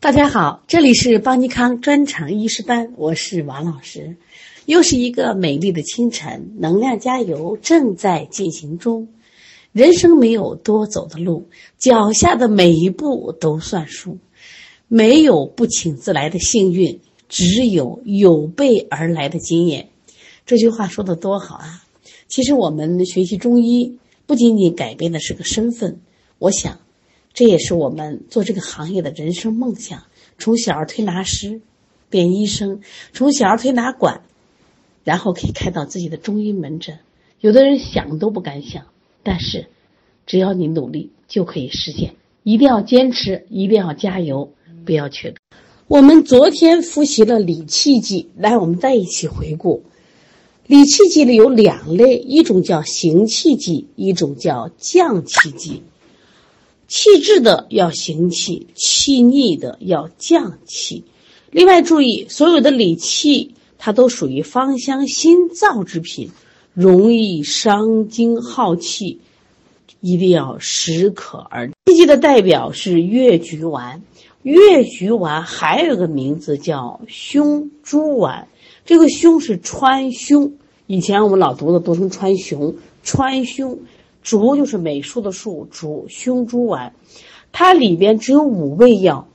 大家好，这里是邦尼康专场医师班，我是王老师。又是一个美丽的清晨，能量加油正在进行中。人生没有多走的路，脚下的每一步都算数。没有不请自来的幸运，只有有备而来的经验。这句话说的多好啊！其实我们学习中医，不仅仅改变的是个身份，我想。这也是我们做这个行业的人生梦想。从小儿推拿师变医生，从小儿推拿馆，然后可以开到自己的中医门诊。有的人想都不敢想，但是只要你努力，就可以实现。一定要坚持，一定要加油，不要缺德。我们昨天复习了理气机，来，我们再一起回顾。理气机里有两类，一种叫行气机，一种叫降气机。气滞的要行气，气逆的要降气。另外注意，所有的理气它都属于芳香辛燥之品，容易伤精耗气，一定要适可而止。气机的代表是越橘丸，越橘丸还有个名字叫胸珠丸，这个胸是川芎，以前我们老读的读成川芎，川芎。竹就是美术的术，竹胸珠丸，它里边只有五味药：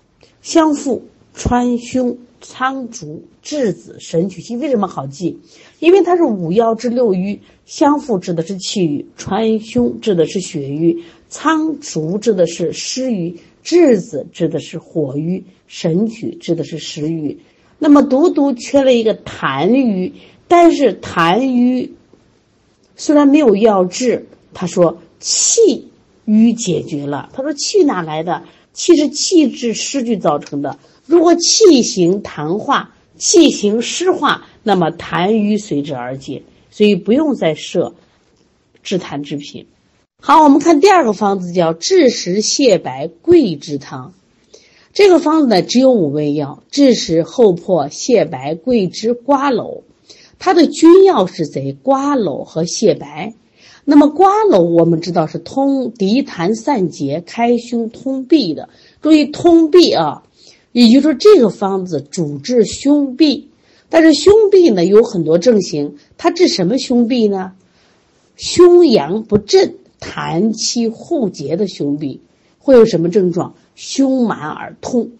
香附、川芎、苍竹、栀子、神曲气。为什么好记？因为它是五药治六瘀。香附治的是气郁，川芎治的是血瘀，苍竹治的是湿瘀，栀子治的是火瘀，神曲治的是食瘀。那么独独缺了一个痰瘀，但是痰瘀虽然没有药治。他说气瘀解决了。他说气哪来的？气是气滞湿聚造成的。如果气行痰化，气行湿化，那么痰瘀随之而解。所以不用再设治痰之品。好，我们看第二个方子，叫枳实泻白桂枝汤。这个方子呢，只有五味药：枳实、厚朴、泻白、桂枝、瓜蒌。它的君药是贼瓜蒌和泻白。那么瓜蒌我们知道是通涤痰散结、开胸通闭的。注意通闭啊，也就是说这个方子主治胸痹。但是胸痹呢有很多症型，它治什么胸痹呢？胸阳不振、痰气互结的胸痹会有什么症状？胸满而痛，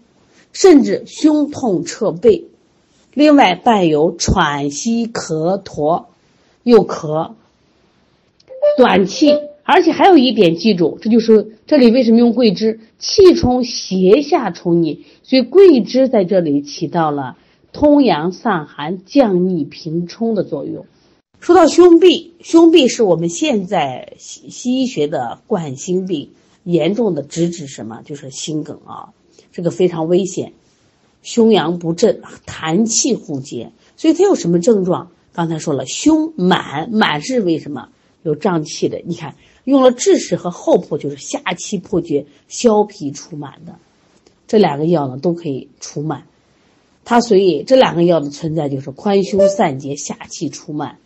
甚至胸痛彻背。另外伴有喘息、咳唾，又咳。短气，而且还有一点，记住，这就是这里为什么用桂枝？气冲胁下冲逆，所以桂枝在这里起到了通阳散寒、降逆平冲的作用。说到胸痹，胸痹是我们现在西西医学的冠心病，严重的直指什么？就是心梗啊，这个非常危险。胸阳不振，痰气互结，所以它有什么症状？刚才说了，胸满，满是为什么？有胀气的，你看用了枳实和厚朴，就是下气破结、消皮除满的，这两个药呢都可以除满。它所以这两个药的存在就是宽胸散结、下气除满。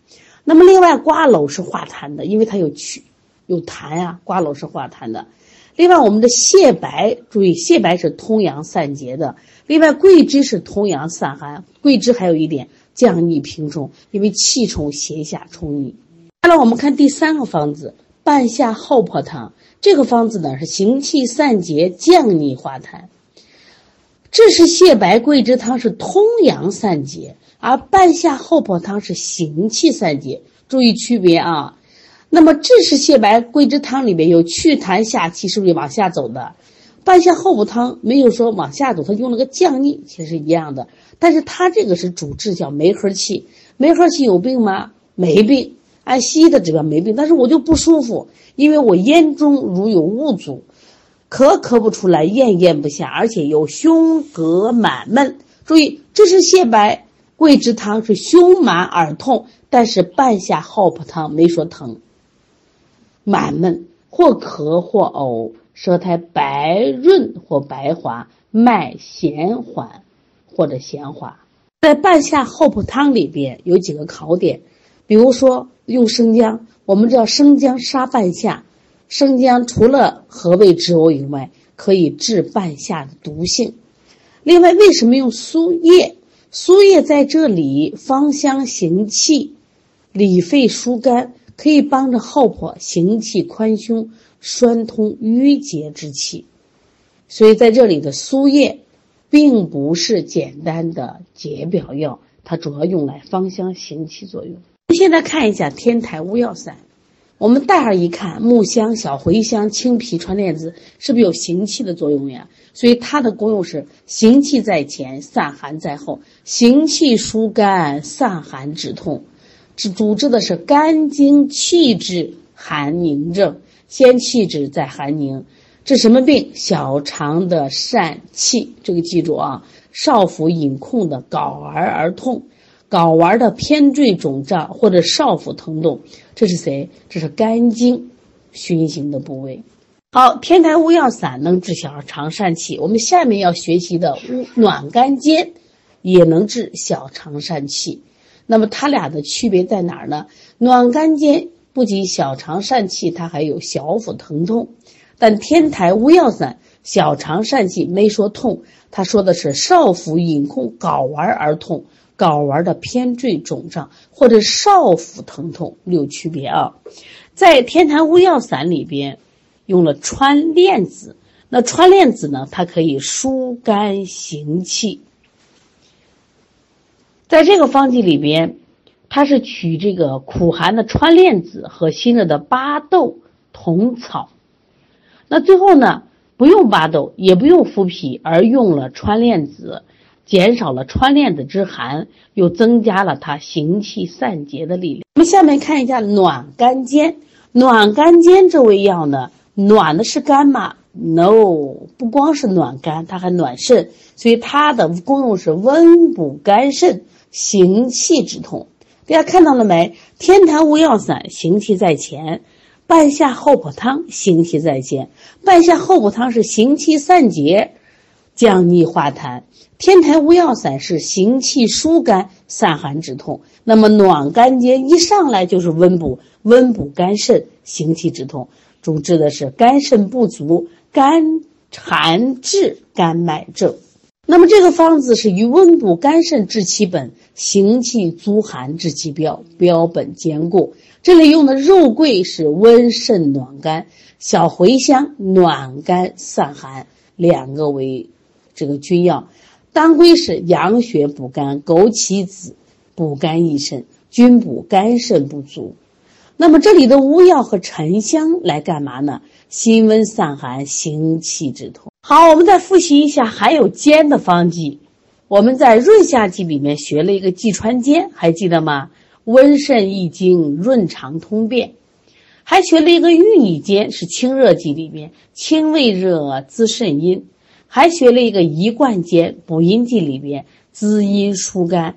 那么另外瓜蒌是化痰的，因为它有去有痰呀，瓜蒌是化痰的。另外我们的泻白，注意泻白是通阳散结的。另外桂枝是通阳散寒，桂枝还有一点降逆平冲，因为气冲胁下冲逆。来，我们看第三个方子半夏厚朴汤。这个方子呢是行气散结、降逆化痰。这是泻白桂枝汤是通阳散结，而半夏厚朴汤是行气散结。注意区别啊。那么这是泻白桂枝汤里面有祛痰下气，是不是往下走的？半夏厚朴汤没有说往下走，它用了个降逆，其实一样的。但是它这个是主治叫梅核气。梅核气有病吗？没病。按西医的指标没病，但是我就不舒服，因为我咽中如有物阻，咳咳不出来，咽咽不下，而且有胸膈满闷。注意，这是泻白桂枝汤是胸满耳痛，但是半夏厚朴汤没说疼，满闷或咳或呕，舌苔白润或白滑，脉弦缓或者弦滑。在半夏厚朴汤里边有几个考点。比如说用生姜，我们知道生姜杀半夏，生姜除了和胃止呕以外，可以治半夏的毒性。另外，为什么用苏叶？苏叶在这里芳香行气，理肺疏肝，可以帮着后婆行气宽胸、栓通淤结之气。所以在这里的苏叶，并不是简单的解表药，它主要用来芳香行气作用。现在看一下天台乌药散。我们戴上一看，木香、小茴香、青皮、川链子，是不是有行气的作用呀？所以它的功用是行气在前，散寒在后，行气疏肝，散寒止痛，主主治的是肝经气滞寒凝症，先气滞再寒凝，治什么病？小肠的疝气，这个记住啊，少腹隐空的睾丸而痛。睾丸的偏坠肿胀或者少腹疼痛，这是谁？这是肝经循行的部位。好，天台乌药散能治小肠疝气。我们下面要学习的乌暖肝煎也能治小肠疝气。那么它俩的区别在哪儿呢？暖肝煎不仅小肠疝气，它还有小腹疼痛。但天台乌药散小肠疝气没说痛，他说的是少腹隐空睾丸而痛。睾丸的偏坠肿胀或者少腹疼痛有区别啊，在天坛乌药散里边用了川链子，那川链子呢，它可以疏肝行气。在这个方剂里边，它是取这个苦寒的川链子和辛热的巴豆、同草，那最后呢，不用巴豆，也不用麸皮，而用了川链子。减少了穿链子之寒，又增加了它行气散结的力量。我们下面看一下暖肝煎。暖肝煎这味药呢，暖的是肝吗？No，不光是暖肝，它还暖肾，所以它的功用是温补肝肾、行气止痛。大家看到了没？天坛乌药散行气在前，半夏厚朴汤行气在前。半夏厚朴汤是行气散结。降逆化痰，天台乌药散是行气疏肝、散寒止痛。那么暖肝煎一上来就是温补，温补肝肾，行气止痛，主治的是肝肾不足、肝寒滞、肝脉症。那么这个方子是以温补肝肾治其本，行气足寒治其标，标本兼顾。这里用的肉桂是温肾暖肝，小茴香暖肝散寒，两个为。这个君药，当归是养血补肝，枸杞子补肝益肾，均补肝肾不足。那么这里的乌药和沉香来干嘛呢？辛温散寒，行气止痛。好，我们再复习一下，还有煎的方剂。我们在润下剂里面学了一个济川煎，还记得吗？温肾益精，润肠通便。还学了一个玉拟煎，是清热剂里面，清胃热，滋肾阴。还学了一个一贯煎，补阴剂里边滋阴疏肝，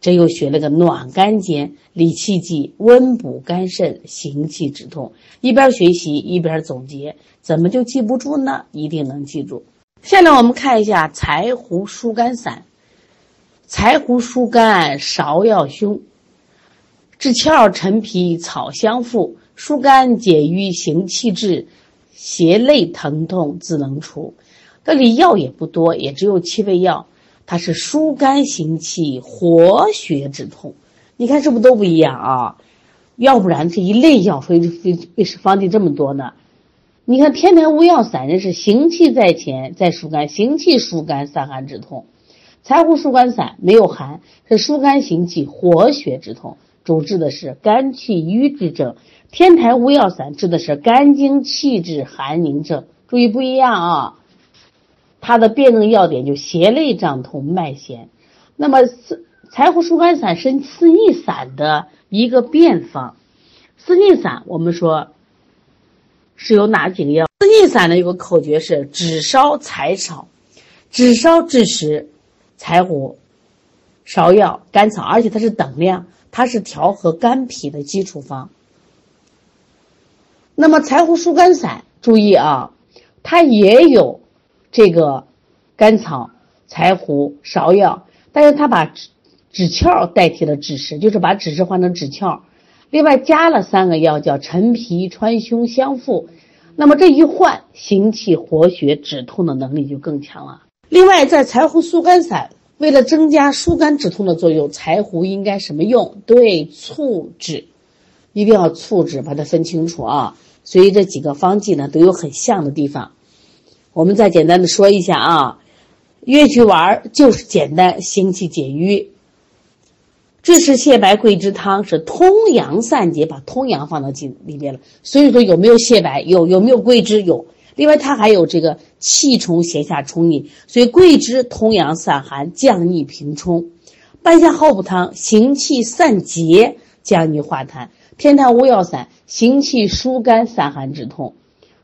这又学了个暖肝煎，理气剂，温补肝肾，行气止痛。一边学习一边总结，怎么就记不住呢？一定能记住。下面我们看一下柴胡疏肝散，柴胡疏肝，芍药胸，治窍陈皮草香附，疏肝解郁行气滞，胁肋疼痛自能除。这里药也不多，也只有七味药，它是疏肝行气、活血止痛。你看是不是都不一样啊？要不然这一类药，所以为为是方剂这么多呢？你看天台乌药散，人是行气在前，在疏肝，行气疏肝，散寒止痛。柴胡疏肝散没有寒，是疏肝行气、活血止痛，主治的是肝气郁滞症。天台乌药散治的是肝经气滞寒凝症。注意不一样啊！它的辨证要点就胁肋胀痛、脉弦。那么四柴胡疏肝散是四逆散的一个变方。四逆散我们说是有哪几个药？四逆散的有个口诀是：止烧柴草，止烧治食，柴胡、芍药、甘草，而且它是等量，它是调和肝脾的基础方。那么柴胡疏肝散，注意啊，它也有。这个甘草、柴胡、芍药，但是他把止止窍代替了枳实，就是把枳实换成枳壳。另外加了三个药，叫陈皮、川芎、香附。那么这一换，行气活血止痛的能力就更强了。另外，在柴胡疏肝散，为了增加疏肝止痛的作用，柴胡应该什么用？对，醋制，一定要醋制，把它分清楚啊。所以这几个方剂呢，都有很像的地方。我们再简单的说一下啊，越橘丸就是简单行气解瘀。枳实泻白桂枝汤是通阳散结，把通阳放到进里边了。所以说有没有泻白？有，有没有桂枝？有。另外它还有这个气冲胁下冲逆，所以桂枝通阳散寒，降逆平冲；半夏厚朴汤行气散结，降逆化痰；天坛乌药散行气疏肝散寒止痛；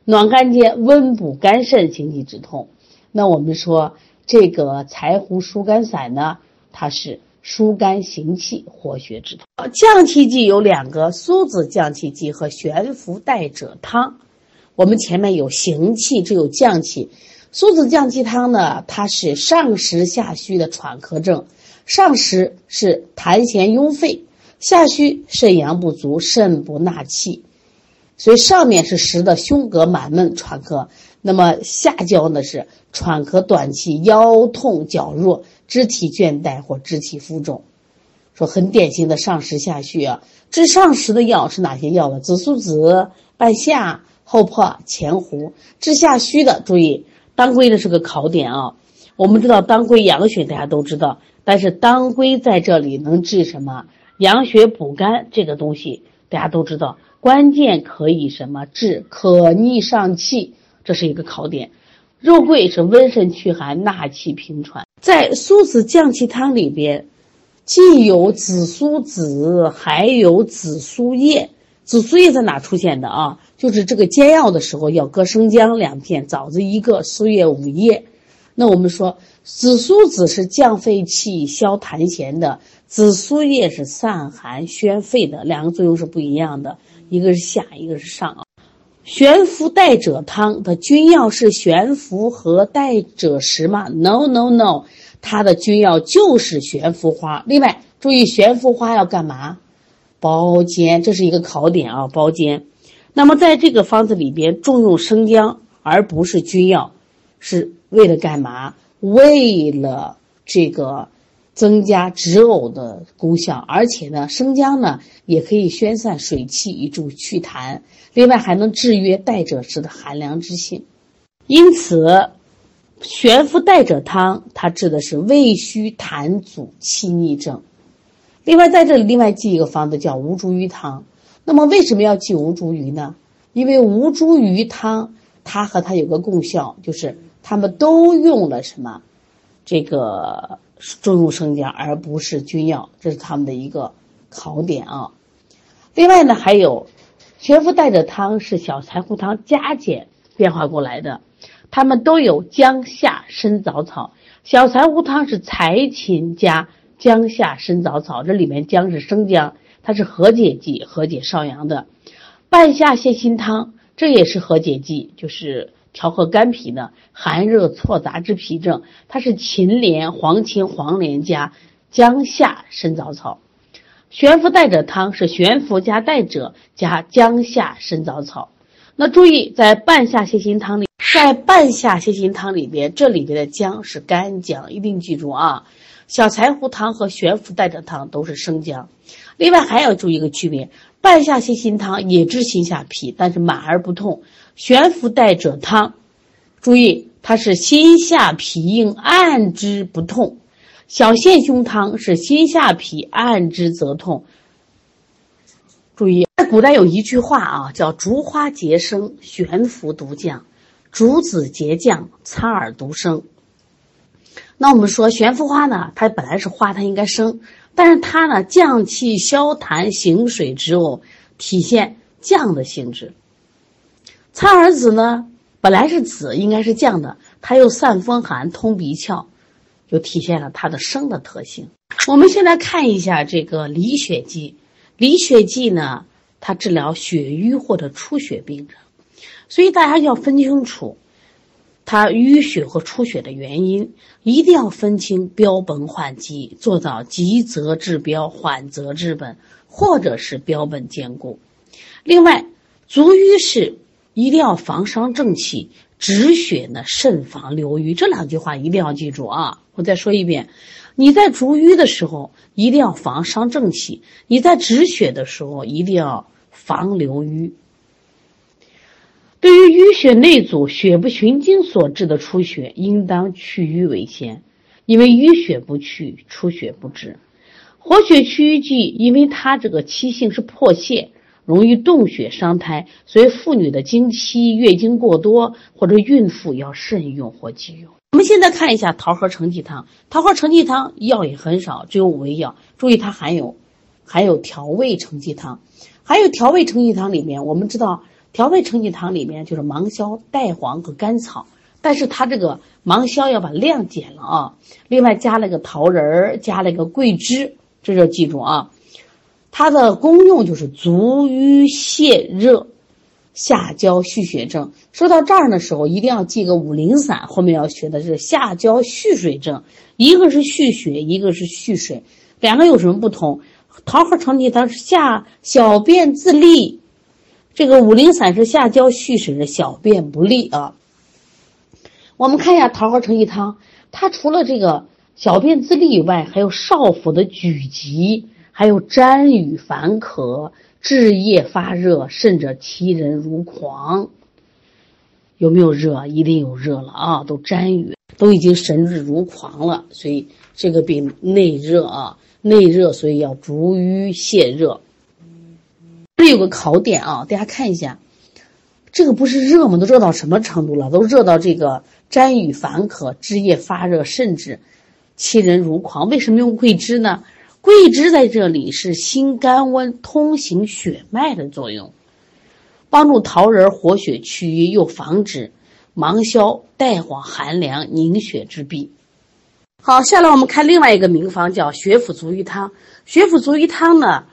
暖肝煎温补肝肾行气止痛。那我们说这个柴胡疏肝散呢，它是疏肝行气、活血止痛。降气剂有两个：苏子降气剂和悬浮带赭汤。我们前面有行气，这有降气。苏子降气汤呢，它是上实下虚的喘咳症。上实是痰涎壅肺，下虚肾阳不足，肾不纳气。所以上面是实的胸膈满闷喘咳，那么下焦呢是喘咳短气，腰痛脚弱，肢体倦怠或肢体浮肿，说很典型的上实下虚啊。治上实的药是哪些药呢？紫苏子、半夏。厚朴、前胡治下虚的，注意当归呢是个考点啊。我们知道当归养血，大家都知道，但是当归在这里能治什么？养血补肝这个东西大家都知道，关键可以什么治可逆上气，这是一个考点。肉桂是温肾祛寒、纳气平喘，在苏子降气汤里边，既有紫苏子，还有紫苏叶。紫苏叶在哪出现的啊？就是这个煎药的时候要搁生姜两片，枣子一个，苏叶五叶。那我们说紫苏子是降肺气、消痰涎的，紫苏叶是散寒宣肺的，两个作用是不一样的，一个是下，一个是上啊。悬浮带赭汤的君药是悬浮和带赭石吗？No No No，它的君药就是悬浮花。另外注意，悬浮花要干嘛？包煎，这是一个考点啊，包煎。那么在这个方子里边重用生姜，而不是君药，是为了干嘛？为了这个增加止呕的功效，而且呢，生姜呢也可以宣散水气，以助祛痰，另外还能制约带赭石的寒凉之性。因此，悬浮带赭汤它治的是胃虚痰阻气逆症。另外在这里另外记一个方子叫吴茱萸汤。那么为什么要记吴茱萸呢？因为吴茱萸汤它和它有个功效，就是它们都用了什么？这个重用生姜，而不是君药，这是他们的一个考点啊。另外呢，还有悬浮带赭汤是小柴胡汤加减变化过来的，它们都有姜夏参枣草。小柴胡汤是柴芹加姜夏参枣草，这里面姜是生姜。它是和解剂，和解少阳的。半夏泻心汤，这也是和解剂，就是调和肝脾的寒热错杂之脾症。它是秦连、黄芩、黄连加姜夏参枣草。悬浮带赭汤是悬浮加带赭加姜夏参枣草。那注意，在半夏泻心汤里，在半夏泻心汤里边，这里边的姜是干姜，一定记住啊。小柴胡汤和悬浮带赭汤都是生姜。另外还要注意一个区别，半夏泻心汤也治心下痞，但是满而不痛；悬浮带者汤，注意它是心下痞硬，按之不痛；小陷胸汤是心下痞，按之则痛。注意，在古代有一句话啊，叫“竹花节生，悬浮独降；竹子节降，苍耳独生”。那我们说悬浮花呢，它本来是花，它应该生。但是它呢，降气消痰、行水止呕，体现降的性质。苍耳子呢，本来是子，应该是降的，它又散风寒、通鼻窍，就体现了它的生的特性。我们先来看一下这个理血剂。理血剂呢，它治疗血瘀或者出血病症，所以大家要分清楚。它淤血和出血的原因，一定要分清标本缓急，做到急则治标，缓则治本，或者是标本兼顾。另外，足瘀是一定要防伤正气，止血呢，慎防流瘀。这两句话一定要记住啊！我再说一遍，你在逐瘀的时候一定要防伤正气，你在止血的时候一定要防流瘀。对于淤血内阻、血不循经所致的出血，应当去瘀为先，因为淤血不去，出血不止。活血祛瘀剂，因为它这个期性是破泄。容易动血伤胎，所以妇女的经期、月经过多或者孕妇要慎用或忌用。我们现在看一下桃核承气汤，桃核承气汤药也很少，只有五味药。注意它含有含有调味承气汤，还有调味承气汤里面，我们知道调味承气汤里面就是芒硝、带黄和甘草，但是它这个芒硝要把量减了啊，另外加了个桃仁儿，加了个桂枝，这要记住啊。它的功用就是足瘀泻热、下焦蓄血症。说到这儿的时候，一定要记个五苓散，后面要学的是下焦蓄水症，一个是蓄血，一个是蓄水，两个有什么不同？桃核承气汤是下小便自利，这个五苓散是下焦蓄水的小便不利啊。我们看一下桃核承气汤，它除了这个小便自利以外，还有少腹的举急。还有沾雨烦渴、治夜发热，甚者其人如狂。有没有热？一定有热了啊！都沾雨，都已经神志如狂了。所以这个病内热啊，内热，所以要逐瘀泻热。这有个考点啊，大家看一下，这个不是热吗？都热到什么程度了？都热到这个沾雨烦渴、治夜发热，甚至其人如狂。为什么用桂枝呢？桂枝在这里是心肝温、通行血脉的作用，帮助桃仁活血祛瘀，又防止芒硝、代黄寒凉凝血之弊。好，下来我们看另外一个名方，叫血府足瘀汤。血府足瘀汤呢，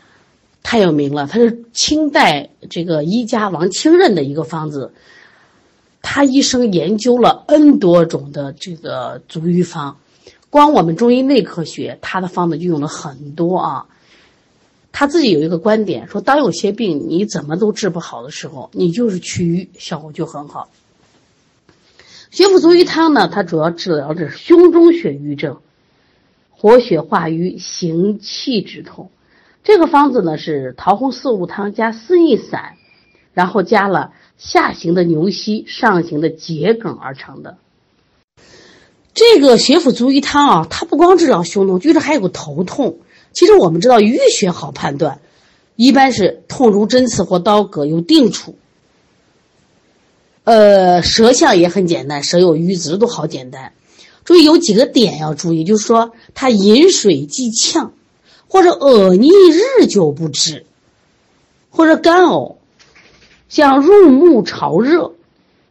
太有名了，它是清代这个医家王清任的一个方子，他一生研究了 N 多种的这个足瘀方。光我们中医内科学，他的方子就用了很多啊。他自己有一个观点，说当有些病你怎么都治不好的时候，你就是祛瘀，效果就很好。血府足瘀汤呢，它主要治疗的是胸中血瘀症，活血化瘀，行气止痛。这个方子呢是桃红四物汤加四逆散，然后加了下行的牛膝、上行的桔梗而成的。这个血府足瘀汤啊，它不光治疗胸痛，据说还有个头痛。其实我们知道淤血好判断，一般是痛如针刺或刀割，有定处。呃，舌象也很简单，舌有瘀紫都好简单。注意有几个点要注意，就是说他饮水即呛，或者恶逆日久不止，或者干呕，像入目潮热。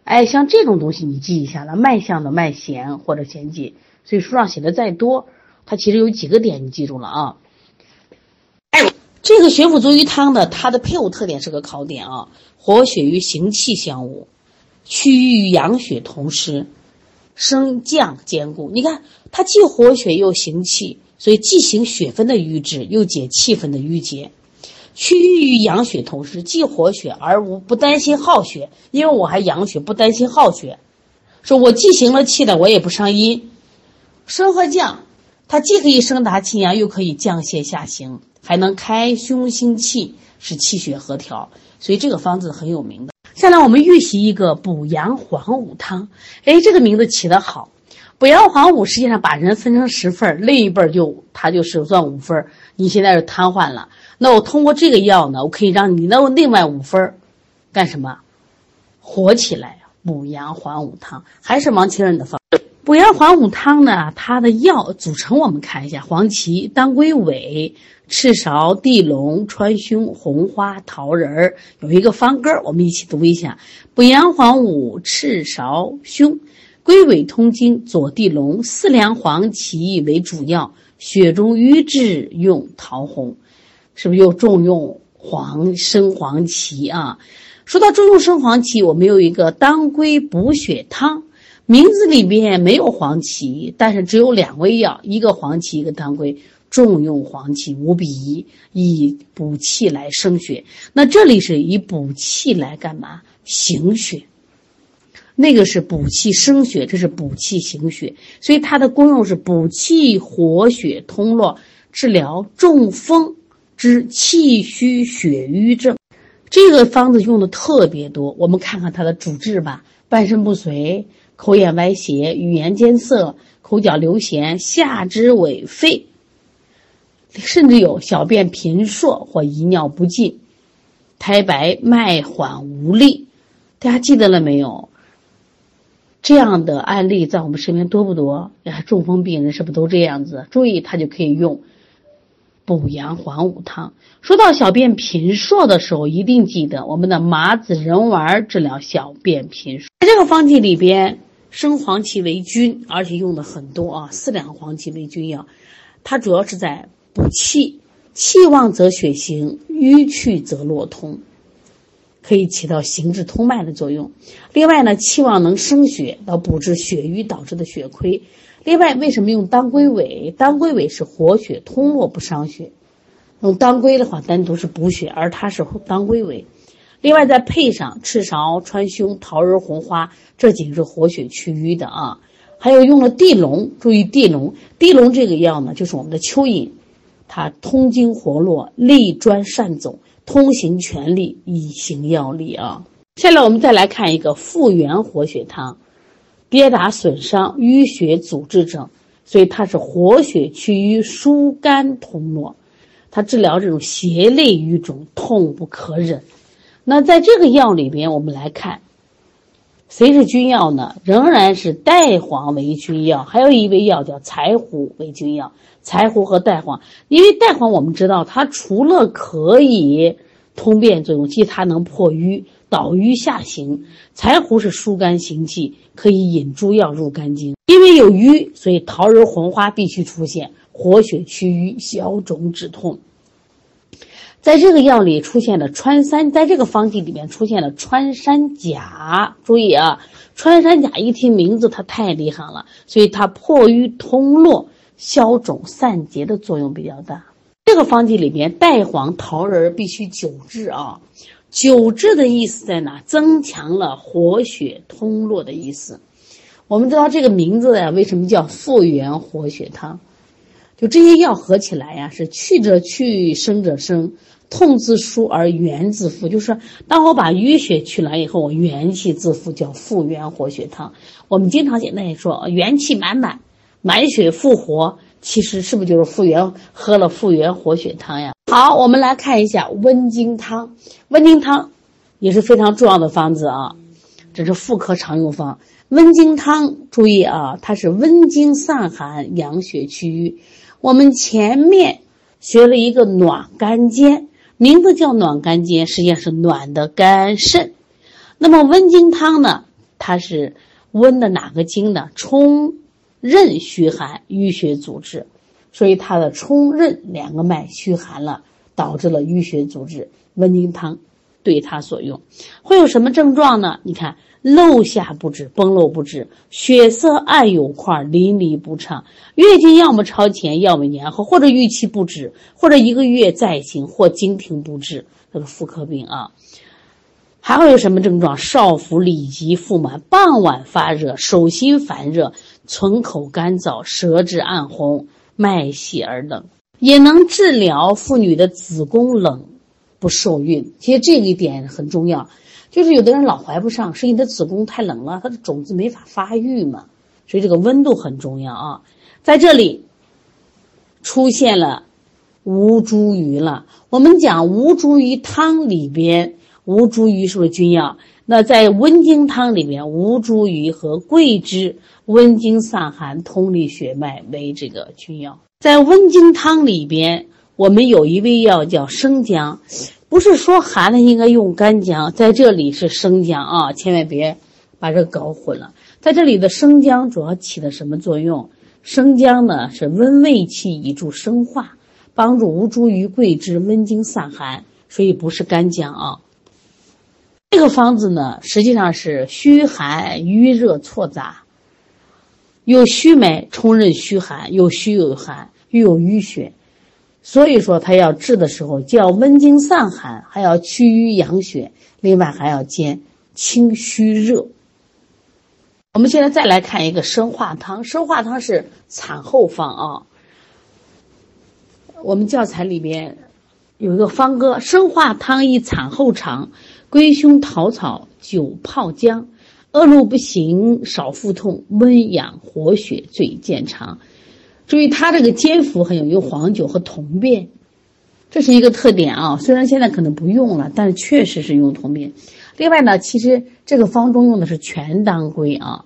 哎，像这种东西你记一下了，脉象的脉弦或者弦记，所以书上写的再多，它其实有几个点你记住了啊。哎，这个血府足瘀汤呢，它的配伍特点是个考点啊，活血与行气相伍，祛瘀与养血同时，升降兼顾。你看，它既活血又行气，所以既行血分的瘀滞，又解气分的郁结。祛瘀与养血同时，既活血而无不担心耗血，因为我还养血，不担心耗血。说我既行了气的，我也不伤阴。升和降，它既可以升达气阳，又可以降泻下行，还能开胸心气，使气血和调。所以这个方子很有名的。下来我们预习一个补阳黄五汤。哎，这个名字起得好。补阳黄五实际上把人分成十份儿，另一半就它就是算五分。你现在是瘫痪了。那我通过这个药呢，我可以让你那另外五分干什么？活起来补阳还五汤还是王清任的方。补阳还五汤呢，它的药组成我们看一下：黄芪、当归尾、赤芍、地龙、川芎、红花、桃仁儿，有一个方歌我们一起读一下：补阳还五，赤芍、芎、归尾通经，左地龙、四两黄芪为主药，血中瘀滞用桃红。是不是又重用黄生黄芪啊？说到重用生黄芪，我们有一个当归补血汤，名字里边没有黄芪，但是只有两味药，一个黄芪，一个当归，重用黄芪五比一，以补气来生血。那这里是以补气来干嘛？行血。那个是补气生血，这是补气行血，所以它的功用是补气活血通络，治疗中风之气虚血瘀症。这个方子用的特别多，我们看看它的主治吧：半身不遂、口眼歪斜、语言艰涩、口角流涎、下肢痿废，甚至有小便频数或遗尿不尽、苔白脉缓无力。大家记得了没有？这样的案例在我们身边多不多？呀，中风病人是不是都这样子？注意，他就可以用补阳还五汤。说到小便频数的时候，一定记得我们的麻子仁丸治疗小便频数。在这个方剂里边，生黄芪为君，而且用的很多啊，四两黄芪为君药。它主要是在补气，气旺则血行，瘀去则络通。可以起到行滞通脉的作用。另外呢，气旺能生血，到补治血瘀导致的血亏。另外，为什么用当归尾？当归尾是活血通络不伤血。用当归的话，单独是补血，而它是当归尾。另外再配上赤芍、川芎、桃仁、红花，这几个是活血祛瘀的啊。还有用了地龙，注意地龙，地龙这个药呢，就是我们的蚯蚓，它通经活络，利专善走。通行全力，以行药力啊！下来我们再来看一个复原活血汤，跌打损伤、淤血阻滞症，所以它是活血祛瘀、疏肝通络，它治疗这种胁肋瘀肿、痛不可忍。那在这个药里边，我们来看，谁是君药呢？仍然是代黄为君药，还有一味药叫柴胡为君药。柴胡和代黄，因为代黄我们知道，它除了可以通便作用，其实它能破瘀、导瘀下行。柴胡是疏肝行气，可以引诸药入肝经。因为有瘀，所以桃仁、红花必须出现，活血祛瘀、消肿止痛。在这个药里出现了穿山，在这个方剂里面出现了穿山甲。注意啊，穿山甲一听名字，它太厉害了，所以它破瘀通络。消肿散结的作用比较大。这个方剂里面，代黄、桃仁必须久治啊。久治的意思在哪？增强了活血通络的意思。我们知道这个名字呀，为什么叫复原活血汤？就这些药合起来呀，是去者去，生者生，痛自舒而元自复。就是当我把淤血去了以后，我元气自复，叫复原活血汤。我们经常简单也说，元气满满。满血复活，其实是不是就是复原？喝了复原活血汤呀？好，我们来看一下温经汤。温经汤也是非常重要的方子啊，这是妇科常用方。温经汤，注意啊，它是温经散寒、养血祛瘀。我们前面学了一个暖肝煎，名字叫暖肝煎，实际上是暖的肝肾。那么温经汤呢？它是温的哪个经呢？冲。任虚寒，淤血阻滞，所以它的冲任两个脉虚寒了，导致了淤血阻滞。温经汤对它所用，会有什么症状呢？你看，漏下不止，崩漏不止，血色暗有块，淋漓不畅，月经要么超前，要么延后，或者预期不止，或者一个月再行，或经停不止，这个妇科病啊。还会有什么症状？少腹里急腹满，傍晚发热，手心烦热。唇口干燥，舌质暗红，脉细而冷，也能治疗妇女的子宫冷不受孕。其实这一点很重要，就是有的人老怀不上，是因为她子宫太冷了，她的种子没法发育嘛。所以这个温度很重要啊。在这里出现了吴茱萸了。我们讲吴茱萸汤里边，吴茱萸是不是君药？那在温经汤里面，吴茱萸和桂枝。温经散寒、通利血脉为这个君药。在温经汤里边，我们有一味药叫生姜，不是说寒了应该用干姜，在这里是生姜啊，千万别把这搞混了。在这里的生姜主要起的什么作用？生姜呢是温胃气，以助生化，帮助吴茱萸、桂枝温经散寒，所以不是干姜啊。这个方子呢，实际上是虚寒瘀热错杂。有虚脉冲任虚寒，有虚有寒，又有淤血，所以说他要治的时候，既要温经散寒，还要祛瘀养血，另外还要兼清虚热。我们现在再来看一个生化汤，生化汤是产后方啊。我们教材里边有一个方歌：生化汤宜产后长，龟胸桃草久泡姜，恶露不行少腹痛，温养活血最见长。注意，它这个煎服很有用黄酒和铜便，这是一个特点啊。虽然现在可能不用了，但是确实是用铜便。另外呢，其实这个方中用的是全当归啊，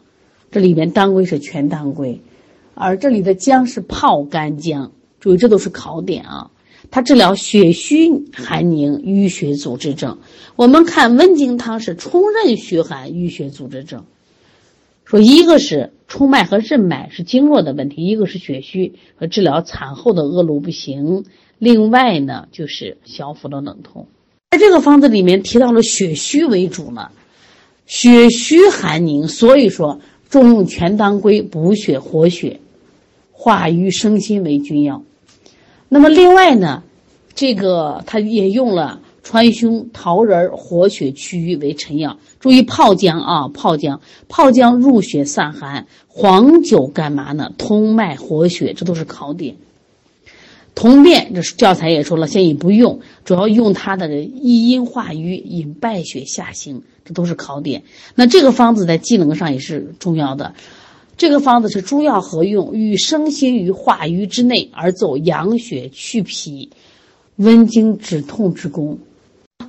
这里边当归是全当归，而这里的姜是泡干姜，注意这都是考点啊。它治疗血虚寒凝、淤血阻滞症。我们看温经汤是冲任虚寒、淤血阻滞症，说一个是冲脉和任脉是经络的问题，一个是血虚和治疗产后的恶露不行，另外呢就是小腹的冷痛。在这个方子里面提到了血虚为主呢，血虚寒凝，所以说重用全当归补血活血，化瘀生新为君药。那么另外呢，这个他也用了川芎、桃仁活血祛瘀为臣药。注意泡姜啊，泡姜，泡姜入血散寒，黄酒干嘛呢？通脉活血，这都是考点。通便，这教材也说了，现在不用，主要用它的益阴化瘀、引败血下行，这都是考点。那这个方子在技能上也是重要的。这个方子是诸药合用，欲生心于化瘀之内，而走养血祛脾、温经止痛之功。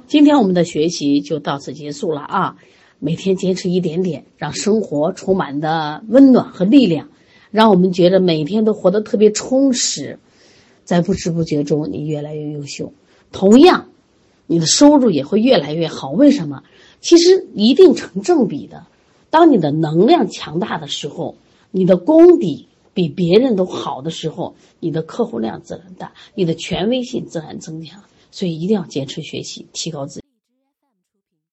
今天我们的学习就到此结束了啊！每天坚持一点点，让生活充满的温暖和力量，让我们觉得每天都活得特别充实。在不知不觉中，你越来越优秀。同样，你的收入也会越来越好。为什么？其实一定成正比的。当你的能量强大的时候，你的功底比别人都好的时候，你的客户量自然大，你的权威性自然增强。所以一定要坚持学习，提高自己。